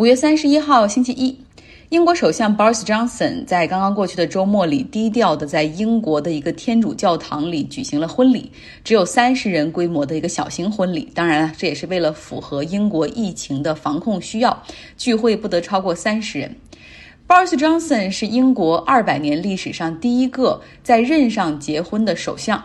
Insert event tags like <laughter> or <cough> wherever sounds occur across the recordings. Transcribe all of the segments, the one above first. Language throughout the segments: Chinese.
五月三十一号，星期一，英国首相 Boris Johnson 在刚刚过去的周末里，低调的在英国的一个天主教堂里举行了婚礼，只有三十人规模的一个小型婚礼。当然了，这也是为了符合英国疫情的防控需要，聚会不得超过三十人。Boris Johnson 是英国二百年历史上第一个在任上结婚的首相。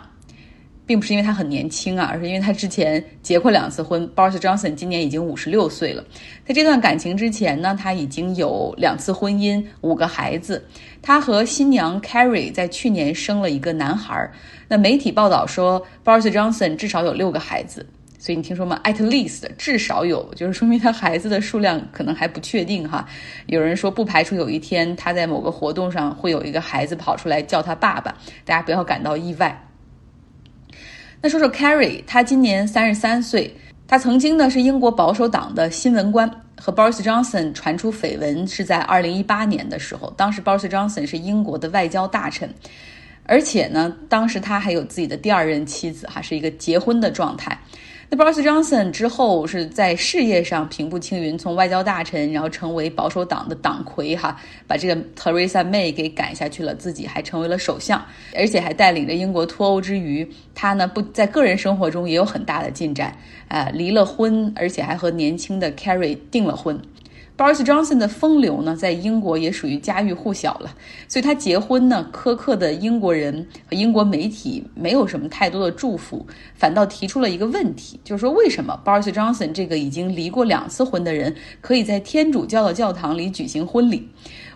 并不是因为他很年轻啊，而是因为他之前结过两次婚。Boris Johnson 今年已经五十六岁了，在这段感情之前呢，他已经有两次婚姻，五个孩子。他和新娘 Carrie 在去年生了一个男孩。那媒体报道说，Boris Johnson 至少有六个孩子。所以你听说吗？At least 至少有，就是说明他孩子的数量可能还不确定哈。有人说不排除有一天他在某个活动上会有一个孩子跑出来叫他爸爸，大家不要感到意外。那说说 Carrie，他今年三十三岁，他曾经呢是英国保守党的新闻官，和 Boris Johnson 传出绯闻是在二零一八年的时候，当时 Boris Johnson 是英国的外交大臣，而且呢，当时他还有自己的第二任妻子，哈，是一个结婚的状态。那 Boris Johnson 之后是在事业上平步青云，从外交大臣，然后成为保守党的党魁，哈，把这个 Theresa May 给赶下去了，自己还成为了首相，而且还带领着英国脱欧之余，他呢不在个人生活中也有很大的进展，呃，离了婚，而且还和年轻的 Carrie 订了婚。Boris Johnson 的风流呢，在英国也属于家喻户晓了，所以他结婚呢，苛刻的英国人和英国媒体没有什么太多的祝福，反倒提出了一个问题，就是说为什么 Boris Johnson 这个已经离过两次婚的人，可以在天主教的教堂里举行婚礼？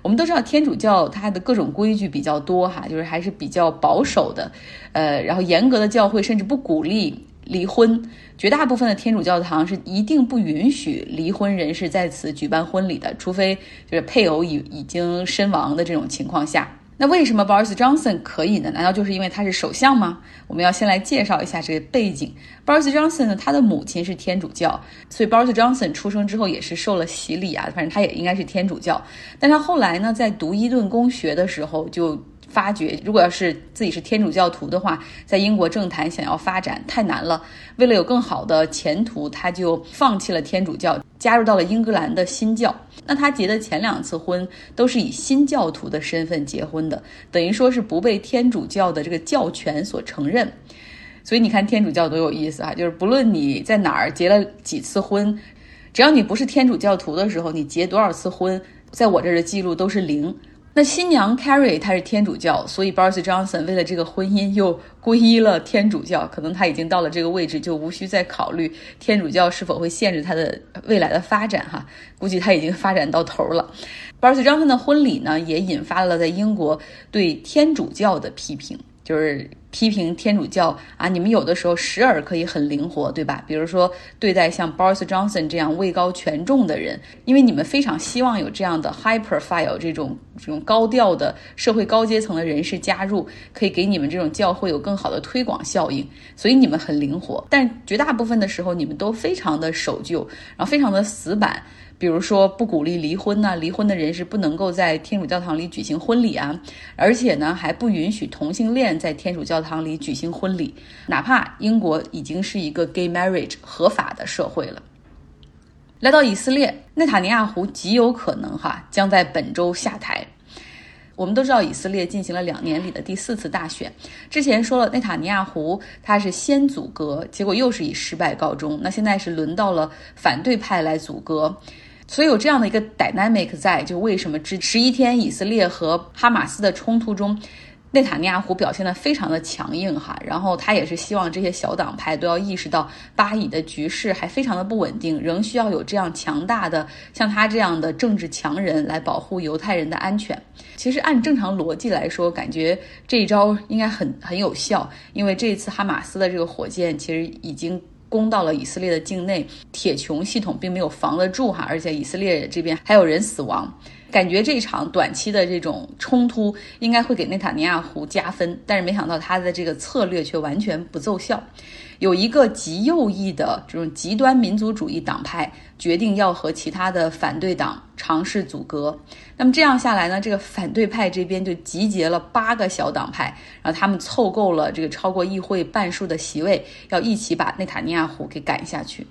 我们都知道天主教它的各种规矩比较多哈，就是还是比较保守的，呃，然后严格的教会甚至不鼓励。离婚，绝大部分的天主教堂是一定不允许离婚人士在此举办婚礼的，除非就是配偶已已经身亡的这种情况下。那为什么 Boris Johnson 可以呢？难道就是因为他是首相吗？我们要先来介绍一下这个背景。Boris Johnson 呢，他的母亲是天主教，所以 Boris Johnson 出生之后也是受了洗礼啊，反正他也应该是天主教。但他后来呢，在读伊顿公学的时候就。发觉，如果要是自己是天主教徒的话，在英国政坛想要发展太难了。为了有更好的前途，他就放弃了天主教，加入到了英格兰的新教。那他结的前两次婚都是以新教徒的身份结婚的，等于说是不被天主教的这个教权所承认。所以你看天主教多有意思啊！就是不论你在哪儿结了几次婚，只要你不是天主教徒的时候，你结多少次婚，在我这儿的记录都是零。那新娘 Carrie 她是天主教，所以 Boris Johnson 为了这个婚姻又皈依了天主教。可能他已经到了这个位置，就无需再考虑天主教是否会限制他的未来的发展哈。估计他已经发展到头了。Boris Johnson 的婚礼呢，也引发了在英国对天主教的批评。就是批评天主教啊，你们有的时候时而可以很灵活，对吧？比如说对待像 Boris Johnson 这样位高权重的人，因为你们非常希望有这样的 high profile 这种这种高调的社会高阶层的人士加入，可以给你们这种教会有更好的推广效应，所以你们很灵活。但绝大部分的时候，你们都非常的守旧，然后非常的死板。比如说不鼓励离婚呐，离婚的人是不能够在天主教堂里举行婚礼啊，而且呢还不允许同性恋在天主教堂里举行婚礼，哪怕英国已经是一个 gay marriage 合法的社会了。来到以色列，内塔尼亚胡极有可能哈将在本周下台。我们都知道以色列进行了两年里的第四次大选，之前说了内塔尼亚胡他是先阻隔，结果又是以失败告终，那现在是轮到了反对派来阻隔。所以有这样的一个 dynamic 在，就为什么这十一天以色列和哈马斯的冲突中，内塔尼亚胡表现得非常的强硬哈，然后他也是希望这些小党派都要意识到巴以的局势还非常的不稳定，仍需要有这样强大的像他这样的政治强人来保护犹太人的安全。其实按正常逻辑来说，感觉这一招应该很很有效，因为这一次哈马斯的这个火箭其实已经。攻到了以色列的境内，铁穹系统并没有防得住哈，而且以色列这边还有人死亡，感觉这场短期的这种冲突应该会给内塔尼亚胡加分，但是没想到他的这个策略却完全不奏效。有一个极右翼的这种极端民族主义党派决定要和其他的反对党尝试阻隔，那么这样下来呢，这个反对派这边就集结了八个小党派，然后他们凑够了这个超过议会半数的席位，要一起把内塔尼亚胡给赶下去。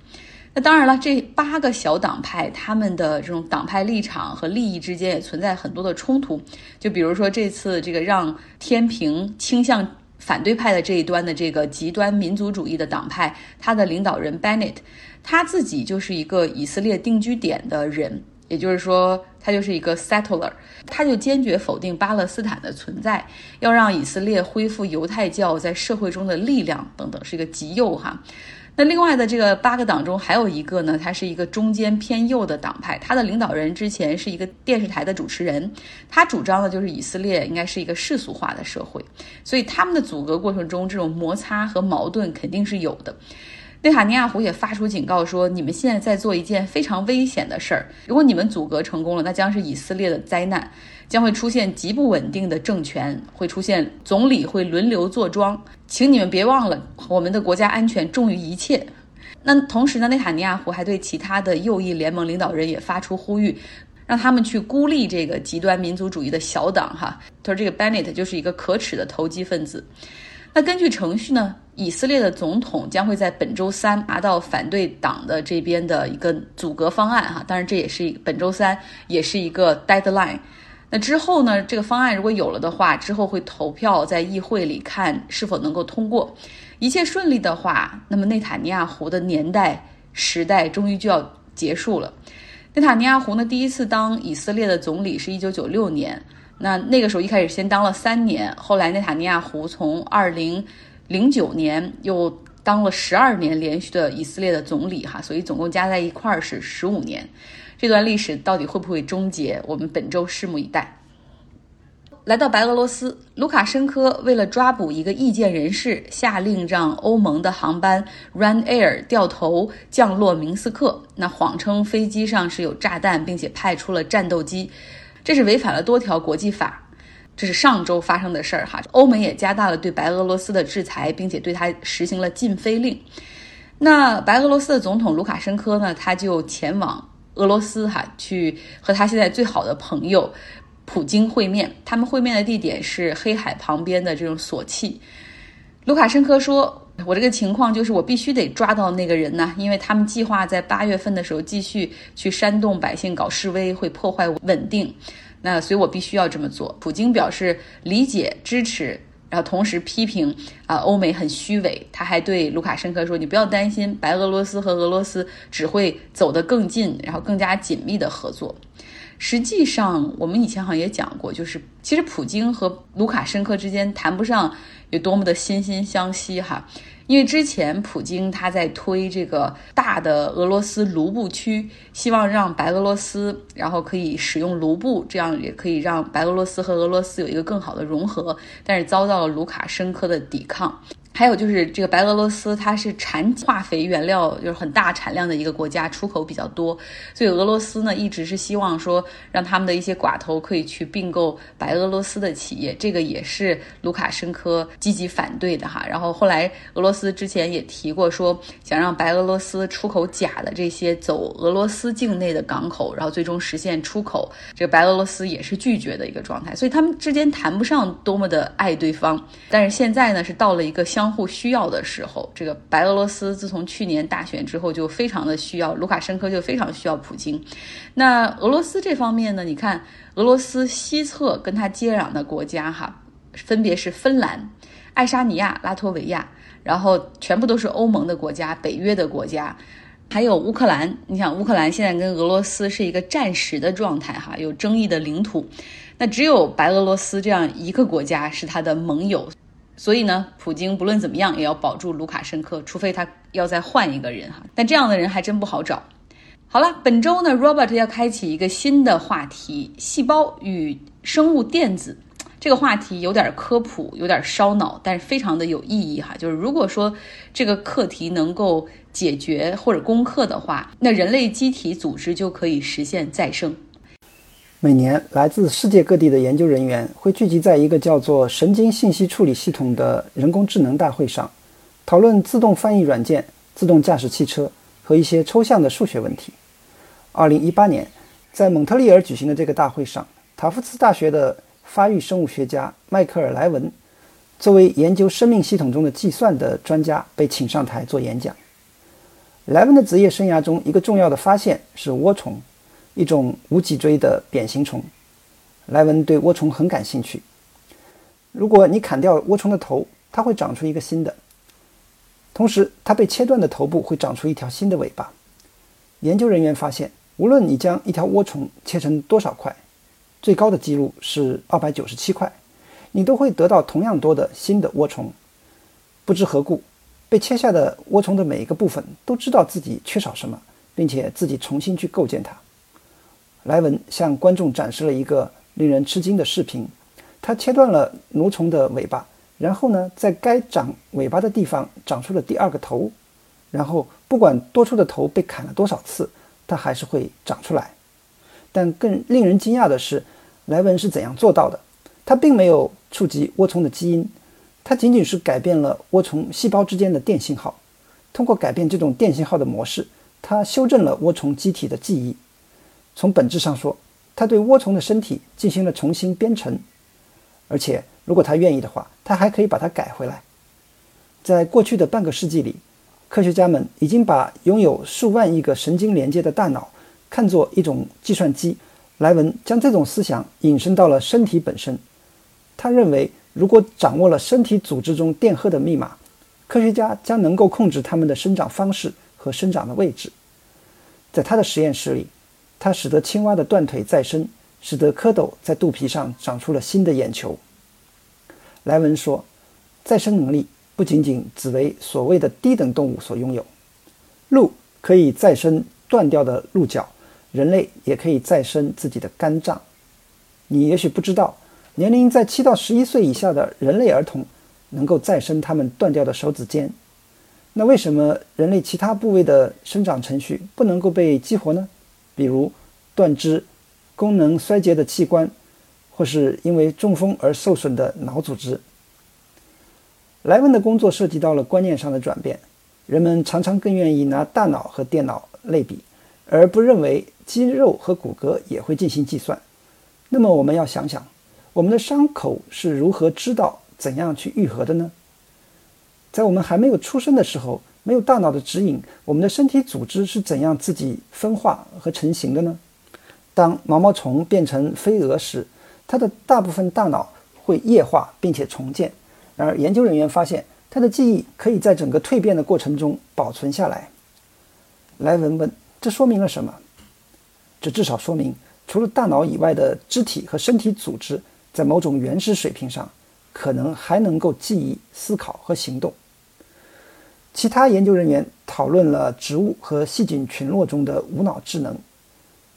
那当然了，这八个小党派他们的这种党派立场和利益之间也存在很多的冲突。就比如说这次这个让天平倾向反对派的这一端的这个极端民族主义的党派，他的领导人 Bennett，他自己就是一个以色列定居点的人。也就是说，他就是一个 settler，他就坚决否定巴勒斯坦的存在，要让以色列恢复犹太教在社会中的力量等等，是一个极右哈。那另外的这个八个党中还有一个呢，他是一个中间偏右的党派，他的领导人之前是一个电视台的主持人，他主张的就是以色列应该是一个世俗化的社会，所以他们的组阁过程中这种摩擦和矛盾肯定是有的。内塔尼亚胡也发出警告说：“你们现在在做一件非常危险的事儿。如果你们阻隔成功了，那将是以色列的灾难，将会出现极不稳定的政权，会出现总理会轮流坐庄。请你们别忘了，我们的国家安全重于一切。”那同时呢，内塔尼亚胡还对其他的右翼联盟领导人也发出呼吁，让他们去孤立这个极端民族主义的小党。哈，他说这个 Bennett 就是一个可耻的投机分子。那根据程序呢？以色列的总统将会在本周三拿到反对党的这边的一个阻隔方案，哈，当然这也是本周三也是一个 deadline。那之后呢，这个方案如果有了的话，之后会投票在议会里看是否能够通过。一切顺利的话，那么内塔尼亚胡的年代时代终于就要结束了。内塔尼亚胡呢，第一次当以色列的总理是一九九六年，那那个时候一开始先当了三年，后来内塔尼亚胡从二零。零九年又当了十二年连续的以色列的总理，哈，所以总共加在一块儿是十五年。这段历史到底会不会终结？我们本周拭目以待。来到白俄罗斯，卢卡申科为了抓捕一个意见人士，下令让欧盟的航班 Run Air 掉头降落明斯克，那谎称飞机上是有炸弹，并且派出了战斗机，这是违反了多条国际法。这是上周发生的事儿哈，欧盟也加大了对白俄罗斯的制裁，并且对他实行了禁飞令。那白俄罗斯的总统卢卡申科呢，他就前往俄罗斯哈，去和他现在最好的朋友普京会面。他们会面的地点是黑海旁边的这种索契。卢卡申科说：“我这个情况就是我必须得抓到那个人呢，因为他们计划在八月份的时候继续去煽动百姓搞示威，会破坏稳定。”那所以，我必须要这么做。普京表示理解、支持，然后同时批评啊，欧美很虚伪。他还对卢卡申科说：“你不要担心，白俄罗斯和俄罗斯只会走得更近，然后更加紧密的合作。”实际上，我们以前好像也讲过，就是其实普京和卢卡申科之间谈不上有多么的惺惺相惜哈。因为之前普京他在推这个大的俄罗斯卢布区，希望让白俄罗斯然后可以使用卢布，这样也可以让白俄罗斯和俄罗斯有一个更好的融合，但是遭到了卢卡申科的抵抗。还有就是这个白俄罗斯，它是产化肥原料就是很大产量的一个国家，出口比较多，所以俄罗斯呢一直是希望说让他们的一些寡头可以去并购白俄罗斯的企业，这个也是卢卡申科积极反对的哈。然后后来俄罗斯之前也提过说想让白俄罗斯出口假的这些走俄罗斯境内的港口，然后最终实现出口，这个白俄罗斯也是拒绝的一个状态，所以他们之间谈不上多么的爱对方。但是现在呢是到了一个相。相互需要的时候，这个白俄罗斯自从去年大选之后就非常的需要卢卡申科，就非常需要普京。那俄罗斯这方面呢？你看，俄罗斯西侧跟它接壤的国家哈，分别是芬兰、爱沙尼亚、拉脱维亚，然后全部都是欧盟的国家、北约的国家，还有乌克兰。你想，乌克兰现在跟俄罗斯是一个战时的状态哈，有争议的领土。那只有白俄罗斯这样一个国家是他的盟友。所以呢，普京不论怎么样也要保住卢卡申科，除非他要再换一个人哈。但这样的人还真不好找。好了，本周呢，Robert 要开启一个新的话题——细胞与生物电子。这个话题有点科普，有点烧脑，但是非常的有意义哈。就是如果说这个课题能够解决或者攻克的话，那人类机体组织就可以实现再生。每年，来自世界各地的研究人员会聚集在一个叫做“神经信息处理系统”的人工智能大会上，讨论自动翻译软件、自动驾驶汽车和一些抽象的数学问题。二零一八年，在蒙特利尔举行的这个大会上，塔夫茨大学的发育生物学家迈克尔·莱文作为研究生命系统中的计算的专家被请上台做演讲。莱文的职业生涯中一个重要的发现是涡虫，一种无脊椎的扁形虫。莱文对涡虫很感兴趣。如果你砍掉涡虫的头，它会长出一个新的。同时，它被切断的头部会长出一条新的尾巴。研究人员发现，无论你将一条涡虫切成多少块，最高的记录是二百九十七块，你都会得到同样多的新的涡虫。不知何故，被切下的涡虫的每一个部分都知道自己缺少什么，并且自己重新去构建它。莱文向观众展示了一个令人吃惊的视频：他切断了蠕虫的尾巴。然后呢，在该长尾巴的地方长出了第二个头，然后不管多出的头被砍了多少次，它还是会长出来。但更令人惊讶的是，莱文是怎样做到的？他并没有触及涡虫的基因，他仅仅是改变了涡虫细胞之间的电信号。通过改变这种电信号的模式，他修正了涡虫机体的记忆。从本质上说，他对涡虫的身体进行了重新编程，而且。如果他愿意的话，他还可以把它改回来。在过去的半个世纪里，科学家们已经把拥有数万亿个神经连接的大脑看作一种计算机。莱文将这种思想引申到了身体本身。他认为，如果掌握了身体组织中电荷的密码，科学家将能够控制它们的生长方式和生长的位置。在他的实验室里，它使得青蛙的断腿再生，使得蝌蚪在肚皮上长出了新的眼球。莱文说：“再生能力不仅仅只为所谓的低等动物所拥有。鹿可以再生断掉的鹿角，人类也可以再生自己的肝脏。你也许不知道，年龄在七到十一岁以下的人类儿童能够再生他们断掉的手指尖。那为什么人类其他部位的生长程序不能够被激活呢？比如断肢、功能衰竭的器官。”或是因为中风而受损的脑组织。莱文的工作涉及到了观念上的转变，人们常常更愿意拿大脑和电脑类比，而不认为肌肉和骨骼也会进行计算。那么我们要想想，我们的伤口是如何知道怎样去愈合的呢？在我们还没有出生的时候，没有大脑的指引，我们的身体组织是怎样自己分化和成型的呢？当毛毛虫变成飞蛾时，它的大部分大脑会液化并且重建，然而研究人员发现，它的记忆可以在整个蜕变的过程中保存下来。莱文问：“这说明了什么？”这至少说明，除了大脑以外的肢体和身体组织，在某种原始水平上，可能还能够记忆、思考和行动。其他研究人员讨论了植物和细菌群落中的无脑智能。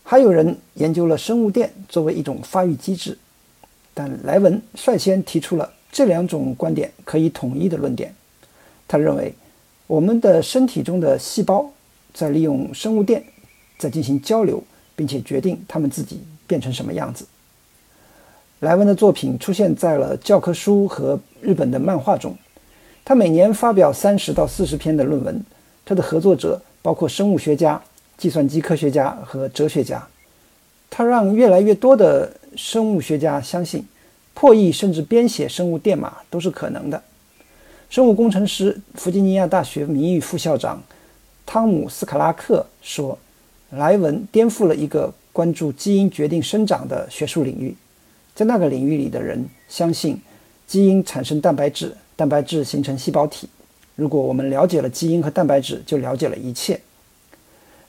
还有人研究了生物电作为一种发育机制，但莱文率先提出了这两种观点可以统一的论点。他认为，我们的身体中的细胞在利用生物电在进行交流，并且决定它们自己变成什么样子。莱文的作品出现在了教科书和日本的漫画中。他每年发表三十到四十篇的论文。他的合作者包括生物学家。计算机科学家和哲学家，他让越来越多的生物学家相信，破译甚至编写生物电码都是可能的。生物工程师、弗吉尼亚大学名誉副校长汤姆斯卡拉克说：“莱文颠覆了一个关注基因决定生长的学术领域。在那个领域里的人相信，基因产生蛋白质，蛋白质形成细胞体。如果我们了解了基因和蛋白质，就了解了一切。”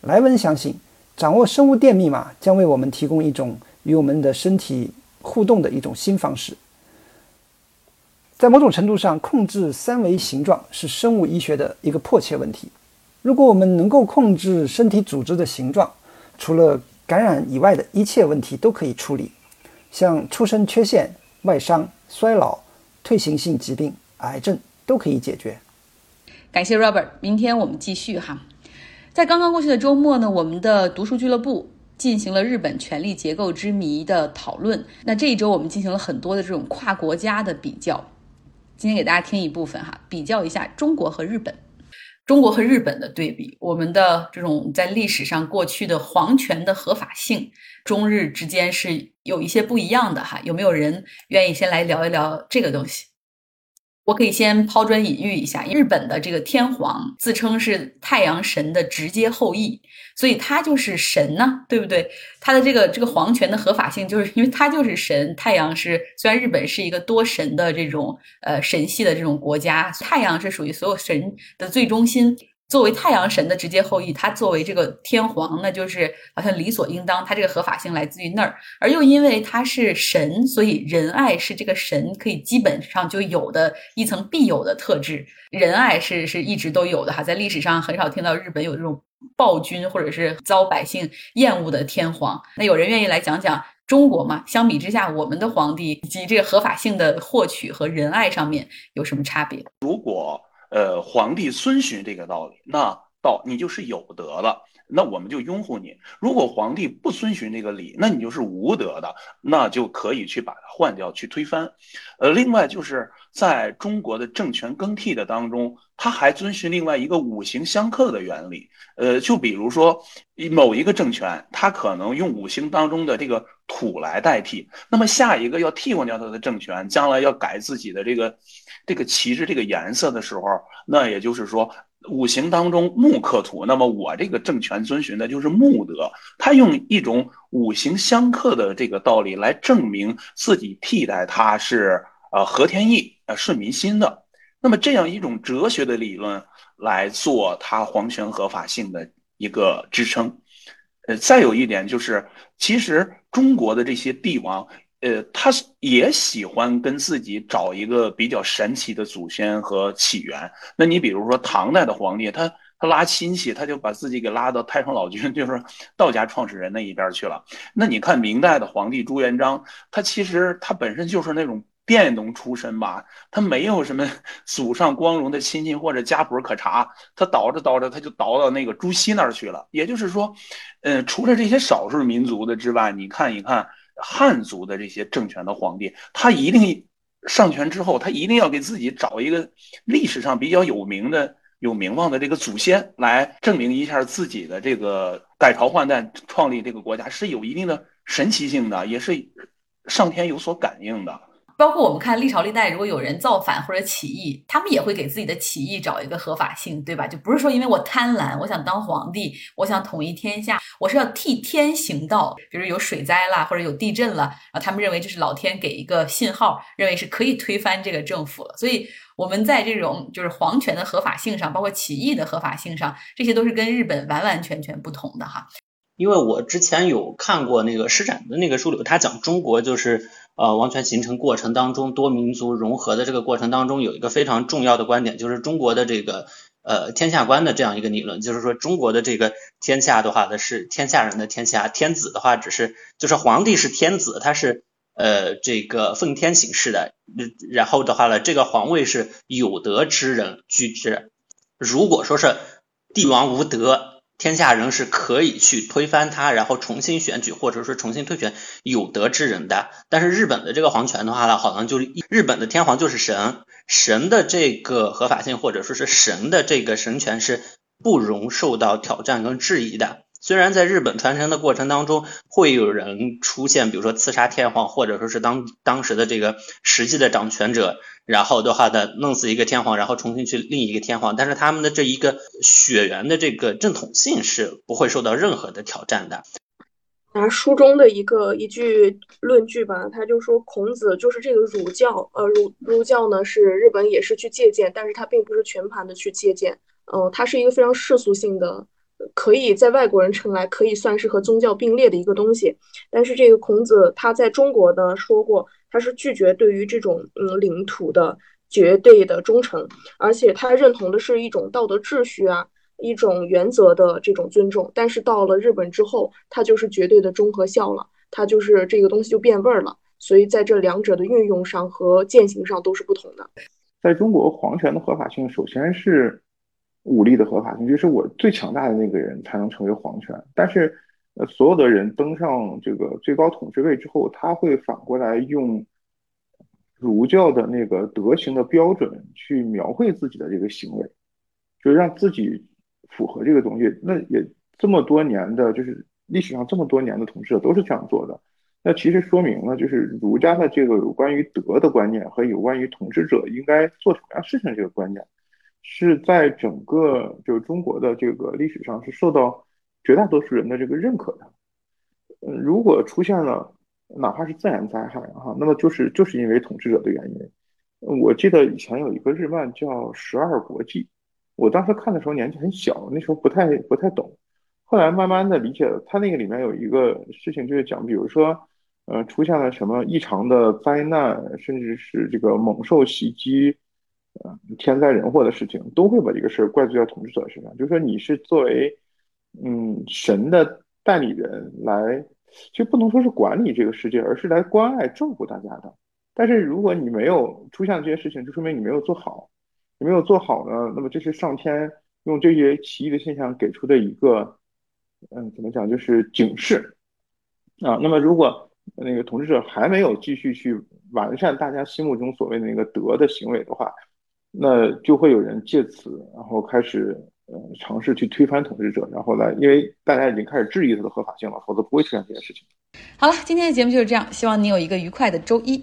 莱文相信，掌握生物电密码将为我们提供一种与我们的身体互动的一种新方式。在某种程度上，控制三维形状是生物医学的一个迫切问题。如果我们能够控制身体组织的形状，除了感染以外的一切问题都可以处理，像出生缺陷、外伤、衰老、退行性疾病、癌症都可以解决。感谢 Robert，明天我们继续哈。在刚刚过去的周末呢，我们的读书俱乐部进行了日本权力结构之谜的讨论。那这一周我们进行了很多的这种跨国家的比较。今天给大家听一部分哈，比较一下中国和日本，中国和日本的对比，我们的这种在历史上过去的皇权的合法性，中日之间是有一些不一样的哈。有没有人愿意先来聊一聊这个东西？我可以先抛砖引玉一下，日本的这个天皇自称是太阳神的直接后裔，所以他就是神呢，对不对？他的这个这个皇权的合法性，就是因为他就是神。太阳是虽然日本是一个多神的这种呃神系的这种国家，太阳是属于所有神的最中心。作为太阳神的直接后裔，他作为这个天皇，那就是好像理所应当。他这个合法性来自于那儿，而又因为他是神，所以仁爱是这个神可以基本上就有的一层必有的特质。仁爱是是一直都有的哈，在历史上很少听到日本有这种暴君或者是遭百姓厌恶的天皇。那有人愿意来讲讲中国吗？相比之下，我们的皇帝以及这个合法性的获取和仁爱上面有什么差别？如果。呃，皇帝遵循这个道理，那道你就是有德的，那我们就拥护你。如果皇帝不遵循这个理，那你就是无德的，那就可以去把它换掉，去推翻。呃，另外就是在中国的政权更替的当中，他还遵循另外一个五行相克的原理。呃，就比如说某一个政权，他可能用五行当中的这个土来代替，那么下一个要替换掉他的政权，将来要改自己的这个。这个旗帜这个颜色的时候，那也就是说五行当中木克土，那么我这个政权遵循的就是木德，他用一种五行相克的这个道理来证明自己替代他是呃合天意呃顺民心的，那么这样一种哲学的理论来做他皇权合法性的一个支撑。呃，再有一点就是，其实中国的这些帝王。呃，他也喜欢跟自己找一个比较神奇的祖先和起源。那你比如说唐代的皇帝，他他拉亲戚，他就把自己给拉到太上老君，<laughs> 就是道家创始人那一边去了。那你看明代的皇帝朱元璋，他其实他本身就是那种佃农出身吧，他没有什么 <laughs> 祖上光荣的亲戚或者家谱可查，他倒着倒着他就倒到那个朱熹那儿去了。也就是说，呃，除了这些少数民族的之外，你看一看。汉族的这些政权的皇帝，他一定上权之后，他一定要给自己找一个历史上比较有名的、有名望的这个祖先，来证明一下自己的这个改朝换代、创立这个国家是有一定的神奇性的，也是上天有所感应的。包括我们看历朝历代，如果有人造反或者起义，他们也会给自己的起义找一个合法性，对吧？就不是说因为我贪婪，我想当皇帝，我想统一天下，我是要替天行道。比如有水灾了，或者有地震了，然后他们认为这是老天给一个信号，认为是可以推翻这个政府了。所以我们在这种就是皇权的合法性上，包括起义的合法性上，这些都是跟日本完完全全不同的哈。因为我之前有看过那个施展的那个书里，他讲中国就是。呃，王权形成过程当中，多民族融合的这个过程当中，有一个非常重要的观点，就是中国的这个呃天下观的这样一个理论，就是说中国的这个天下的话呢是天下人的天下，天子的话只是就是皇帝是天子，他是呃这个奉天行事的，然后的话呢，这个皇位是有德之人居之，如果说是帝王无德。天下人是可以去推翻他，然后重新选举，或者说重新推选有德之人的。但是日本的这个皇权的话呢，好像就是日本的天皇就是神，神的这个合法性或者说是神的这个神权是不容受到挑战跟质疑的。虽然在日本传承的过程当中，会有人出现，比如说刺杀天皇，或者说是当当时的这个实际的掌权者，然后的话呢弄死一个天皇，然后重新去另一个天皇，但是他们的这一个血缘的这个正统性是不会受到任何的挑战的。拿书中的一个一句论据吧，他就说孔子就是这个儒教，呃，儒儒教呢是日本也是去借鉴，但是他并不是全盘的去借鉴，呃，它是一个非常世俗性的。可以在外国人称来可以算是和宗教并列的一个东西，但是这个孔子他在中国呢说过，他是拒绝对于这种嗯领土的绝对的忠诚，而且他认同的是一种道德秩序啊，一种原则的这种尊重。但是到了日本之后，他就是绝对的忠和孝了，他就是这个东西就变味儿了。所以在这两者的运用上和践行上都是不同的。在中国，皇权的合法性首先是。武力的合法性就是我最强大的那个人才能成为皇权，但是，呃，所有的人登上这个最高统治位之后，他会反过来用儒教的那个德行的标准去描绘自己的这个行为，就让自己符合这个东西。那也这么多年的，就是历史上这么多年的统治者都是这样做的。那其实说明了，就是儒家的这个有关于德的观念和有关于统治者应该做什么样事情这个观念，是在整个就是中国的这个历史上是受到绝大多数人的这个认可的。嗯，如果出现了哪怕是自然灾害哈，那么就是就是因为统治者的原因。我记得以前有一个日漫叫《十二国记》，我当时看的时候年纪很小，那时候不太不太懂，后来慢慢的理解了。它那个里面有一个事情就是讲，比如说。呃，出现了什么异常的灾难，甚至是这个猛兽袭击，呃，天灾人祸的事情，都会把这个事儿怪罪到统治者身上。就是说，你是作为嗯神的代理人来，就不能说是管理这个世界，而是来关爱照顾大家的。但是如果你没有出现这些事情，就说明你没有做好。你没有做好呢，那么这是上天用这些奇异的现象给出的一个，嗯，怎么讲，就是警示啊。那么如果那个统治者还没有继续去完善大家心目中所谓的那个德的行为的话，那就会有人借此，然后开始呃尝试去推翻统治者，然后来，因为大家已经开始质疑它的合法性了，否则不会出现这件事情。好了，今天的节目就是这样，希望你有一个愉快的周一。